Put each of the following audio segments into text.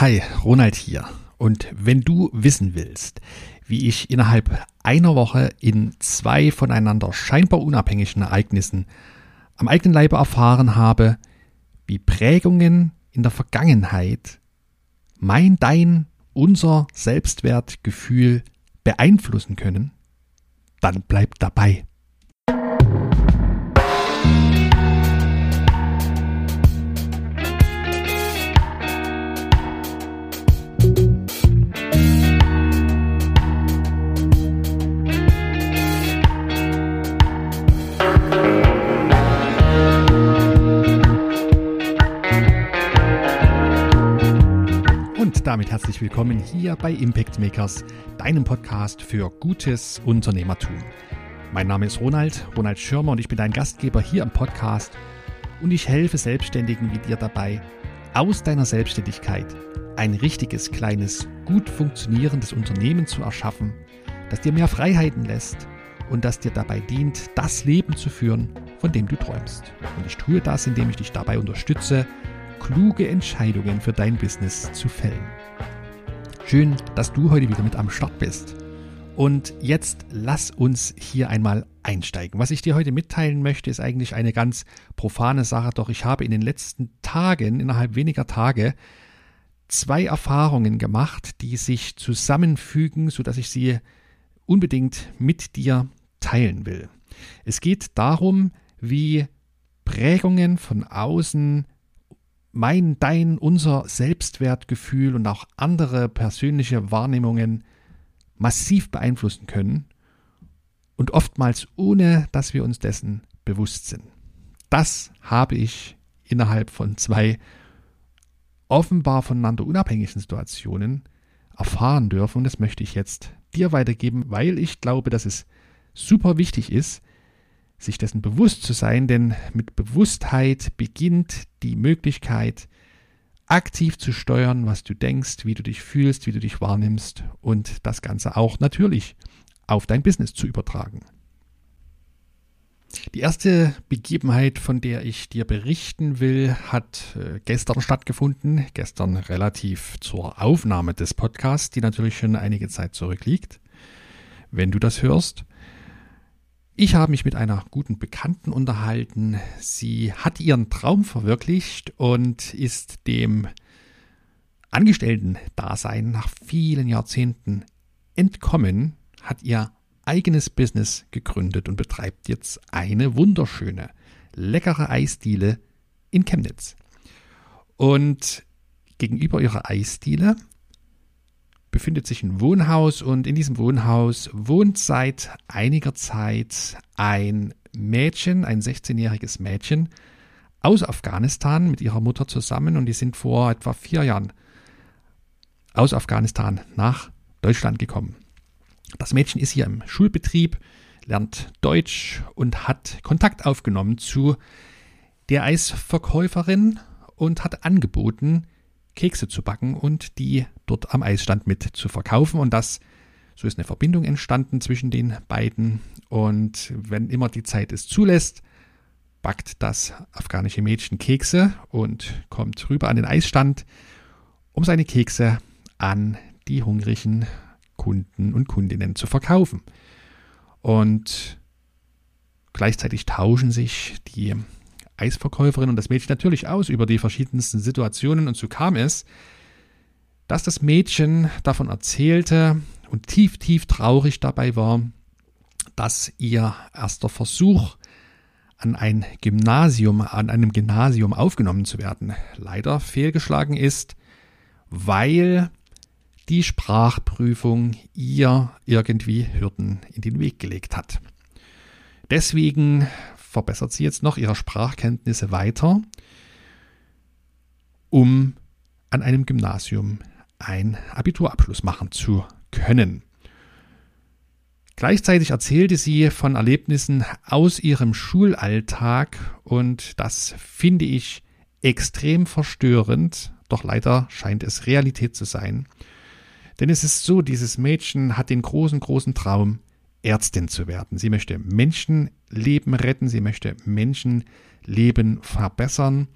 Hi, Ronald hier. Und wenn du wissen willst, wie ich innerhalb einer Woche in zwei voneinander scheinbar unabhängigen Ereignissen am eigenen Leibe erfahren habe, wie Prägungen in der Vergangenheit mein, dein, unser Selbstwertgefühl beeinflussen können, dann bleib dabei. Damit herzlich willkommen hier bei Impact Makers, deinem Podcast für gutes Unternehmertum. Mein Name ist Ronald, Ronald Schirmer und ich bin dein Gastgeber hier im Podcast und ich helfe Selbstständigen wie dir dabei, aus deiner Selbstständigkeit ein richtiges, kleines, gut funktionierendes Unternehmen zu erschaffen, das dir mehr Freiheiten lässt und das dir dabei dient, das Leben zu führen, von dem du träumst. Und ich tue das, indem ich dich dabei unterstütze, kluge Entscheidungen für dein Business zu fällen. Schön, dass du heute wieder mit am Start bist. Und jetzt lass uns hier einmal einsteigen. Was ich dir heute mitteilen möchte, ist eigentlich eine ganz profane Sache, doch ich habe in den letzten Tagen, innerhalb weniger Tage, zwei Erfahrungen gemacht, die sich zusammenfügen, sodass ich sie unbedingt mit dir teilen will. Es geht darum, wie Prägungen von außen mein, dein, unser Selbstwertgefühl und auch andere persönliche Wahrnehmungen massiv beeinflussen können und oftmals ohne, dass wir uns dessen bewusst sind. Das habe ich innerhalb von zwei offenbar voneinander unabhängigen Situationen erfahren dürfen und das möchte ich jetzt dir weitergeben, weil ich glaube, dass es super wichtig ist, sich dessen bewusst zu sein, denn mit Bewusstheit beginnt die Möglichkeit, aktiv zu steuern, was du denkst, wie du dich fühlst, wie du dich wahrnimmst und das Ganze auch natürlich auf dein Business zu übertragen. Die erste Begebenheit, von der ich dir berichten will, hat äh, gestern stattgefunden, gestern relativ zur Aufnahme des Podcasts, die natürlich schon einige Zeit zurückliegt. Wenn du das hörst, ich habe mich mit einer guten Bekannten unterhalten. Sie hat ihren Traum verwirklicht und ist dem Angestellten-Dasein nach vielen Jahrzehnten entkommen, hat ihr eigenes Business gegründet und betreibt jetzt eine wunderschöne, leckere Eisdiele in Chemnitz. Und gegenüber ihrer Eisdiele befindet sich ein Wohnhaus und in diesem Wohnhaus wohnt seit einiger Zeit ein Mädchen, ein 16-jähriges Mädchen aus Afghanistan mit ihrer Mutter zusammen und die sind vor etwa vier Jahren aus Afghanistan nach Deutschland gekommen. Das Mädchen ist hier im Schulbetrieb, lernt Deutsch und hat Kontakt aufgenommen zu der Eisverkäuferin und hat angeboten, Kekse zu backen und die dort am Eisstand mit zu verkaufen. Und das, so ist eine Verbindung entstanden zwischen den beiden. Und wenn immer die Zeit es zulässt, backt das afghanische Mädchen Kekse und kommt rüber an den Eisstand, um seine Kekse an die hungrigen Kunden und Kundinnen zu verkaufen. Und gleichzeitig tauschen sich die Eisverkäuferin und das Mädchen natürlich aus über die verschiedensten Situationen und so kam es, dass das Mädchen davon erzählte und tief, tief traurig dabei war, dass ihr erster Versuch an ein Gymnasium, an einem Gymnasium aufgenommen zu werden, leider fehlgeschlagen ist, weil die Sprachprüfung ihr irgendwie Hürden in den Weg gelegt hat. Deswegen verbessert sie jetzt noch ihre Sprachkenntnisse weiter, um an einem Gymnasium einen Abiturabschluss machen zu können. Gleichzeitig erzählte sie von Erlebnissen aus ihrem Schulalltag und das finde ich extrem verstörend, doch leider scheint es Realität zu sein. Denn es ist so, dieses Mädchen hat den großen, großen Traum, Ärztin zu werden. Sie möchte Menschenleben retten, sie möchte Menschenleben verbessern,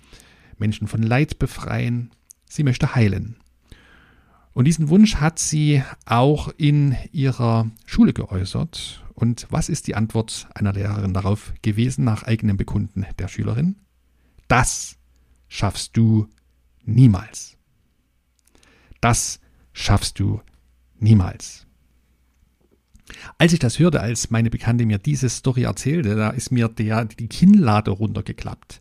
Menschen von Leid befreien, sie möchte heilen. Und diesen Wunsch hat sie auch in ihrer Schule geäußert. Und was ist die Antwort einer Lehrerin darauf gewesen, nach eigenem Bekunden der Schülerin? Das schaffst du niemals. Das schaffst du niemals. Als ich das hörte, als meine Bekannte mir diese Story erzählte, da ist mir der, die Kinnlade runtergeklappt.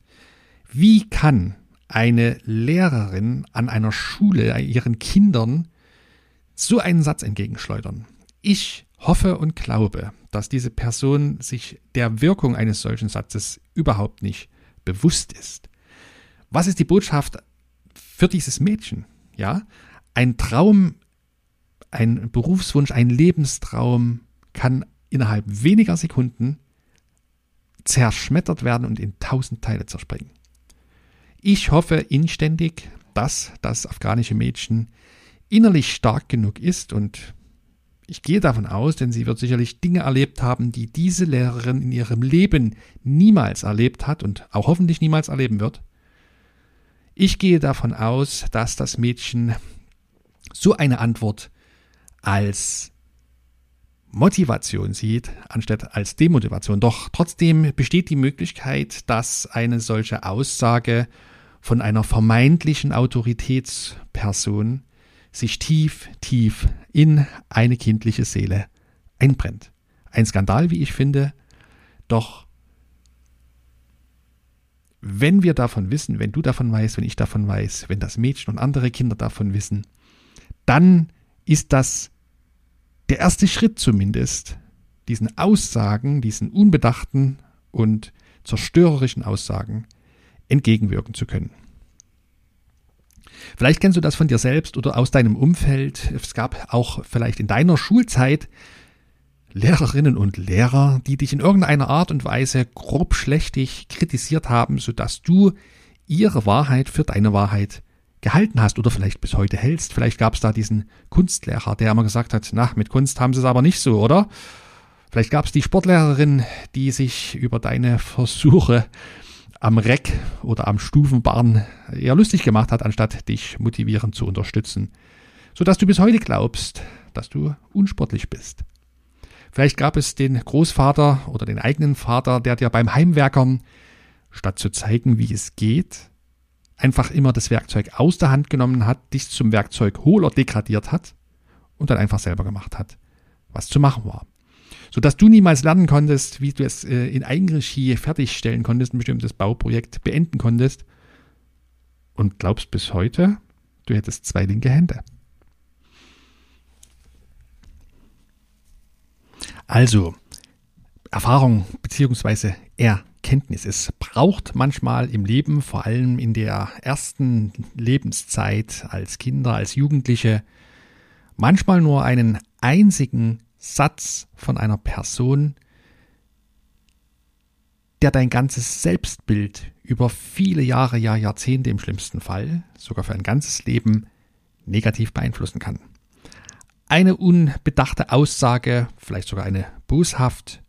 Wie kann eine Lehrerin an einer Schule ihren Kindern so einen Satz entgegenschleudern? Ich hoffe und glaube, dass diese Person sich der Wirkung eines solchen Satzes überhaupt nicht bewusst ist. Was ist die Botschaft für dieses Mädchen? Ja, ein Traum, ein Berufswunsch, ein Lebenstraum kann innerhalb weniger Sekunden zerschmettert werden und in tausend Teile zerspringen. Ich hoffe inständig, dass das afghanische Mädchen innerlich stark genug ist und ich gehe davon aus, denn sie wird sicherlich Dinge erlebt haben, die diese Lehrerin in ihrem Leben niemals erlebt hat und auch hoffentlich niemals erleben wird. Ich gehe davon aus, dass das Mädchen so eine Antwort als Motivation sieht, anstatt als Demotivation. Doch trotzdem besteht die Möglichkeit, dass eine solche Aussage von einer vermeintlichen Autoritätsperson sich tief, tief in eine kindliche Seele einbrennt. Ein Skandal, wie ich finde, doch wenn wir davon wissen, wenn du davon weißt, wenn ich davon weiß, wenn das Mädchen und andere Kinder davon wissen, dann ist das der erste Schritt zumindest, diesen Aussagen, diesen unbedachten und zerstörerischen Aussagen entgegenwirken zu können. Vielleicht kennst du das von dir selbst oder aus deinem Umfeld. Es gab auch vielleicht in deiner Schulzeit Lehrerinnen und Lehrer, die dich in irgendeiner Art und Weise grob schlechtig kritisiert haben, sodass du ihre Wahrheit für deine Wahrheit gehalten hast oder vielleicht bis heute hältst. Vielleicht gab es da diesen Kunstlehrer, der immer gesagt hat, na, mit Kunst haben sie es aber nicht so, oder? Vielleicht gab es die Sportlehrerin, die sich über deine Versuche am Reck oder am Stufenbarn eher lustig gemacht hat, anstatt dich motivierend zu unterstützen, sodass du bis heute glaubst, dass du unsportlich bist. Vielleicht gab es den Großvater oder den eigenen Vater, der dir beim Heimwerkern, statt zu zeigen, wie es geht, einfach immer das Werkzeug aus der Hand genommen hat, dich zum Werkzeugholer degradiert hat und dann einfach selber gemacht hat, was zu machen war. Sodass du niemals lernen konntest, wie du es äh, in Eigenregie fertigstellen konntest, ein bestimmtes Bauprojekt beenden konntest und glaubst bis heute, du hättest zwei linke Hände. Also, Erfahrung beziehungsweise Erkenntnis. Es braucht manchmal im Leben, vor allem in der ersten Lebenszeit als Kinder, als Jugendliche, manchmal nur einen einzigen Satz von einer Person, der dein ganzes Selbstbild über viele Jahre, ja Jahrzehnte im schlimmsten Fall, sogar für ein ganzes Leben, negativ beeinflussen kann. Eine unbedachte Aussage, vielleicht sogar eine boshaft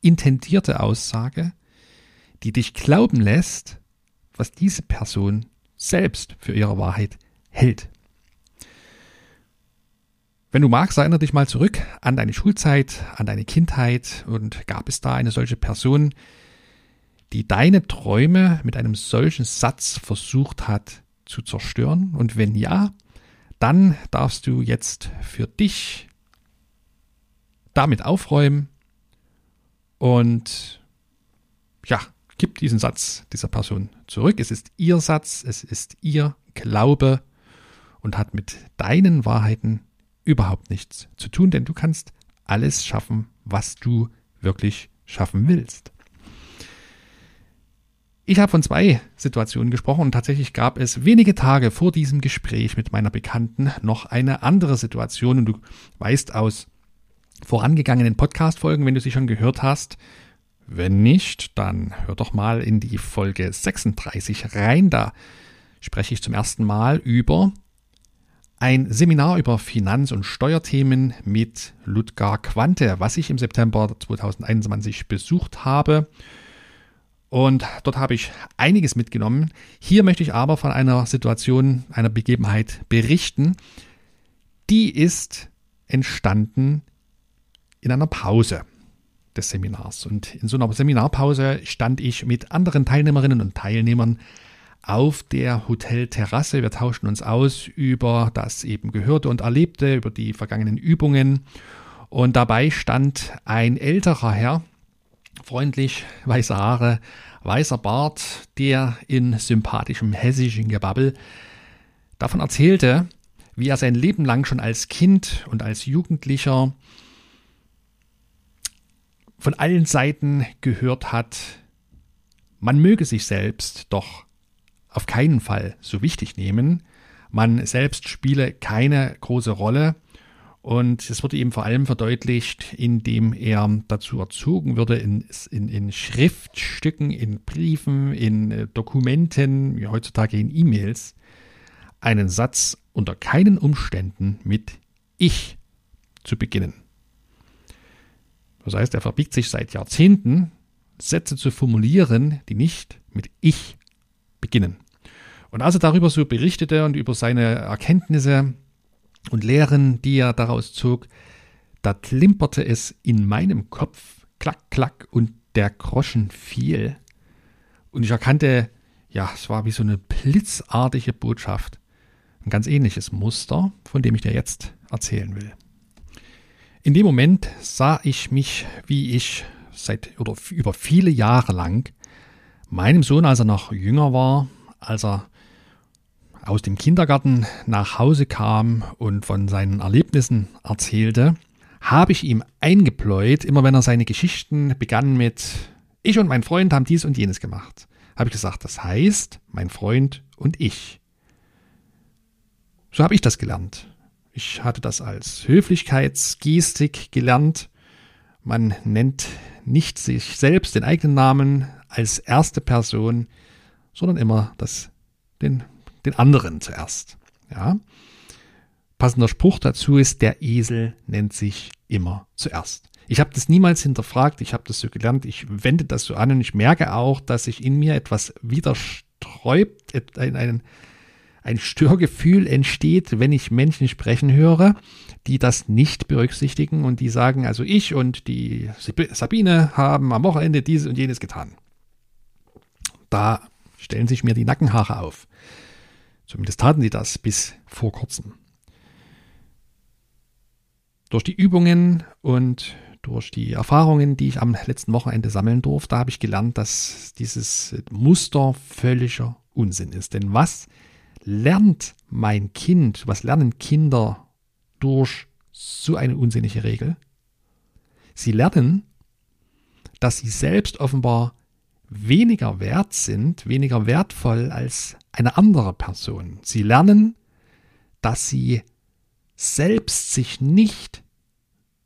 intendierte Aussage, die dich glauben lässt, was diese Person selbst für ihre Wahrheit hält. Wenn du magst, erinnere dich mal zurück an deine Schulzeit, an deine Kindheit und gab es da eine solche Person, die deine Träume mit einem solchen Satz versucht hat zu zerstören? Und wenn ja, dann darfst du jetzt für dich damit aufräumen und ja, gib diesen Satz dieser Person zurück. Es ist ihr Satz, es ist ihr Glaube und hat mit deinen Wahrheiten überhaupt nichts zu tun, denn du kannst alles schaffen, was du wirklich schaffen willst. Ich habe von zwei Situationen gesprochen und tatsächlich gab es wenige Tage vor diesem Gespräch mit meiner Bekannten noch eine andere Situation und du weißt aus vorangegangenen Podcast-Folgen, wenn du sie schon gehört hast, wenn nicht, dann hör doch mal in die Folge 36 rein. Da spreche ich zum ersten Mal über ein Seminar über Finanz- und Steuerthemen mit Ludger Quante, was ich im September 2021 besucht habe. Und dort habe ich einiges mitgenommen. Hier möchte ich aber von einer Situation, einer Begebenheit berichten, die ist entstanden in einer Pause des Seminars. Und in so einer Seminarpause stand ich mit anderen Teilnehmerinnen und Teilnehmern auf der Hotelterrasse. Wir tauschten uns aus über das eben Gehörte und Erlebte, über die vergangenen Übungen. Und dabei stand ein älterer Herr, freundlich, weiße Haare, weißer Bart, der in sympathischem hessischen Gebabbel davon erzählte, wie er sein Leben lang schon als Kind und als Jugendlicher von allen Seiten gehört hat, man möge sich selbst doch auf keinen Fall so wichtig nehmen, man selbst spiele keine große Rolle und es wurde ihm vor allem verdeutlicht, indem er dazu erzogen würde, in, in, in Schriftstücken, in Briefen, in äh, Dokumenten, wie heutzutage in E-Mails, einen Satz unter keinen Umständen mit Ich zu beginnen. Das heißt, er verbiegt sich seit Jahrzehnten, Sätze zu formulieren, die nicht mit Ich beginnen. Und als er darüber so berichtete und über seine Erkenntnisse und Lehren, die er daraus zog, da klimperte es in meinem Kopf, klack, klack, und der Groschen fiel. Und ich erkannte, ja, es war wie so eine blitzartige Botschaft. Ein ganz ähnliches Muster, von dem ich dir jetzt erzählen will. In dem Moment sah ich mich, wie ich seit oder über viele Jahre lang meinem Sohn, als er noch jünger war, als er aus dem Kindergarten nach Hause kam und von seinen Erlebnissen erzählte, habe ich ihm eingepläut, immer wenn er seine Geschichten begann mit Ich und mein Freund haben dies und jenes gemacht, habe ich gesagt, das heißt mein Freund und ich. So habe ich das gelernt. Ich hatte das als Höflichkeitsgestik gelernt. Man nennt nicht sich selbst den eigenen Namen als erste Person, sondern immer das, den, den anderen zuerst. Ja? Passender Spruch dazu ist, der Esel nennt sich immer zuerst. Ich habe das niemals hinterfragt, ich habe das so gelernt, ich wende das so an und ich merke auch, dass sich in mir etwas widersträubt, ein, ein, ein Störgefühl entsteht, wenn ich Menschen sprechen höre, die das nicht berücksichtigen und die sagen, also ich und die Sabine haben am Wochenende dieses und jenes getan. Da stellen sich mir die Nackenhaare auf. Zumindest taten sie das bis vor kurzem. Durch die Übungen und durch die Erfahrungen, die ich am letzten Wochenende sammeln durfte, habe ich gelernt, dass dieses Muster völliger Unsinn ist. Denn was lernt mein Kind, was lernen Kinder durch so eine unsinnige Regel? Sie lernen, dass sie selbst offenbar weniger wert sind, weniger wertvoll als eine andere Person. Sie lernen, dass sie selbst sich nicht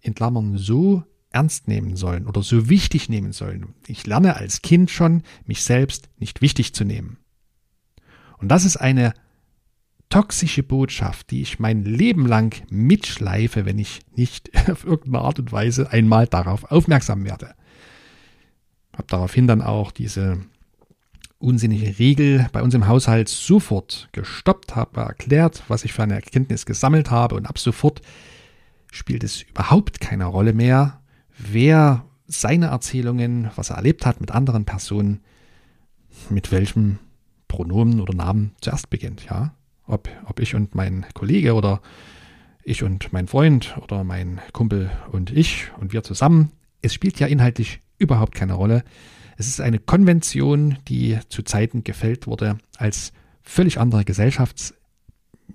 in Klammern so ernst nehmen sollen oder so wichtig nehmen sollen. Ich lerne als Kind schon, mich selbst nicht wichtig zu nehmen. Und das ist eine toxische Botschaft, die ich mein Leben lang mitschleife, wenn ich nicht auf irgendeine Art und Weise einmal darauf aufmerksam werde. Habe daraufhin dann auch diese unsinnige Regel bei uns im Haushalt sofort gestoppt, habe erklärt, was ich für eine Erkenntnis gesammelt habe und ab sofort spielt es überhaupt keine Rolle mehr, wer seine Erzählungen, was er erlebt hat mit anderen Personen, mit welchem Pronomen oder Namen zuerst beginnt, ja ob, ob ich und mein Kollege oder ich und mein Freund oder mein Kumpel und ich und wir zusammen. Es spielt ja inhaltlich überhaupt keine Rolle. Es ist eine Konvention, die zu Zeiten gefällt wurde, als völlig andere Gesellschaftssysteme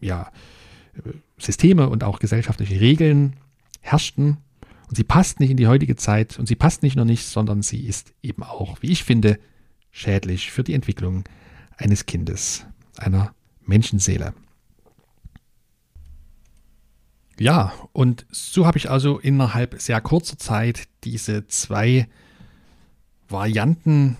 ja, und auch gesellschaftliche Regeln herrschten. Und sie passt nicht in die heutige Zeit und sie passt nicht nur nicht, sondern sie ist eben auch, wie ich finde, schädlich für die Entwicklung eines Kindes, einer Menschenseele. Ja, und so habe ich also innerhalb sehr kurzer Zeit diese zwei Varianten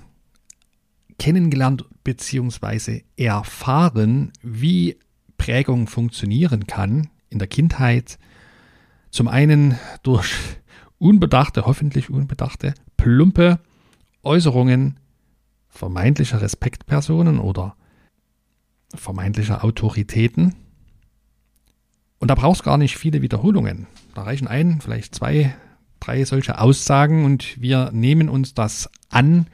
kennengelernt bzw. erfahren, wie Prägung funktionieren kann in der Kindheit. Zum einen durch unbedachte, hoffentlich unbedachte, plumpe Äußerungen vermeintlicher Respektpersonen oder vermeintlicher Autoritäten. Und da brauchst gar nicht viele Wiederholungen. Da reichen ein, vielleicht zwei, drei solche Aussagen und wir nehmen uns das an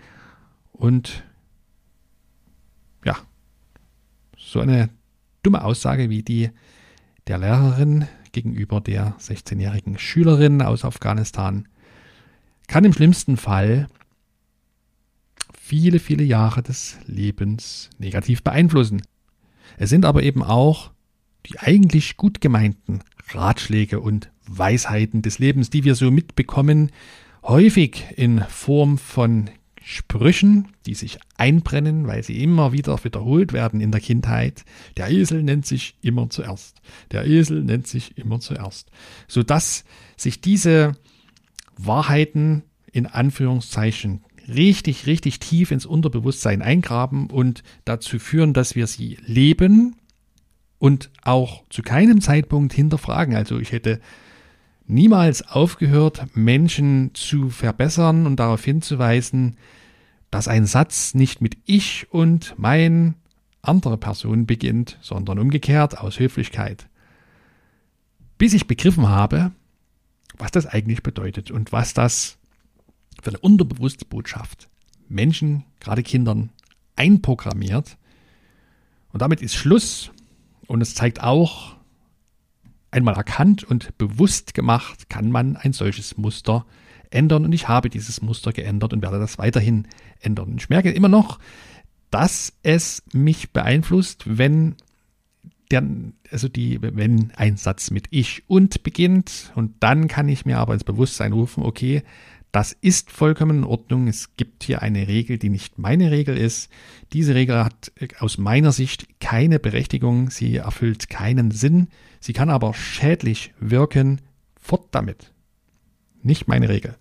und ja, so eine dumme Aussage wie die der Lehrerin gegenüber der 16-jährigen Schülerin aus Afghanistan kann im schlimmsten Fall viele, viele Jahre des Lebens negativ beeinflussen. Es sind aber eben auch die eigentlich gut gemeinten Ratschläge und Weisheiten des Lebens, die wir so mitbekommen, häufig in Form von Sprüchen, die sich einbrennen, weil sie immer wieder wiederholt werden in der Kindheit. Der Esel nennt sich immer zuerst. Der Esel nennt sich immer zuerst. Sodass sich diese Wahrheiten in Anführungszeichen richtig, richtig tief ins Unterbewusstsein eingraben und dazu führen, dass wir sie leben und auch zu keinem Zeitpunkt hinterfragen. Also ich hätte niemals aufgehört, Menschen zu verbessern und darauf hinzuweisen, dass ein Satz nicht mit ich und mein andere Person beginnt, sondern umgekehrt aus Höflichkeit. Bis ich begriffen habe, was das eigentlich bedeutet und was das für eine unterbewusste Botschaft Menschen, gerade Kindern, einprogrammiert. Und damit ist Schluss. Und es zeigt auch, einmal erkannt und bewusst gemacht, kann man ein solches Muster ändern. Und ich habe dieses Muster geändert und werde das weiterhin ändern. Ich merke immer noch, dass es mich beeinflusst, wenn der, also die, wenn ein Satz mit ich und beginnt und dann kann ich mir aber ins Bewusstsein rufen, okay, das ist vollkommen in Ordnung. Es gibt hier eine Regel, die nicht meine Regel ist. Diese Regel hat äh, aus meiner Sicht keine Berechtigung. Sie erfüllt keinen Sinn. Sie kann aber schädlich wirken. Fort damit. Nicht meine Regel.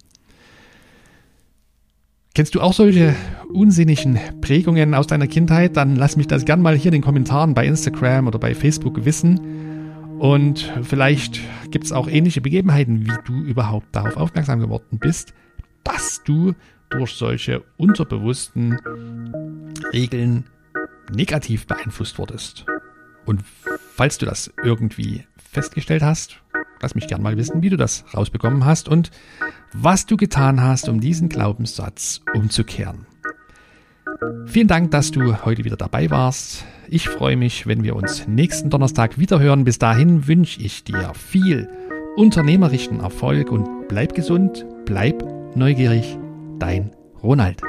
Kennst du auch solche unsinnigen Prägungen aus deiner Kindheit? Dann lass mich das gern mal hier in den Kommentaren bei Instagram oder bei Facebook wissen. Und vielleicht gibt es auch ähnliche Begebenheiten, wie du überhaupt darauf aufmerksam geworden bist dass du durch solche unterbewussten Regeln negativ beeinflusst wurdest. Und falls du das irgendwie festgestellt hast, lass mich gern mal wissen, wie du das rausbekommen hast und was du getan hast, um diesen Glaubenssatz umzukehren. Vielen Dank, dass du heute wieder dabei warst. Ich freue mich, wenn wir uns nächsten Donnerstag wieder hören. Bis dahin wünsche ich dir viel unternehmerischen Erfolg und bleib gesund, bleib neugierig, dein Ronald.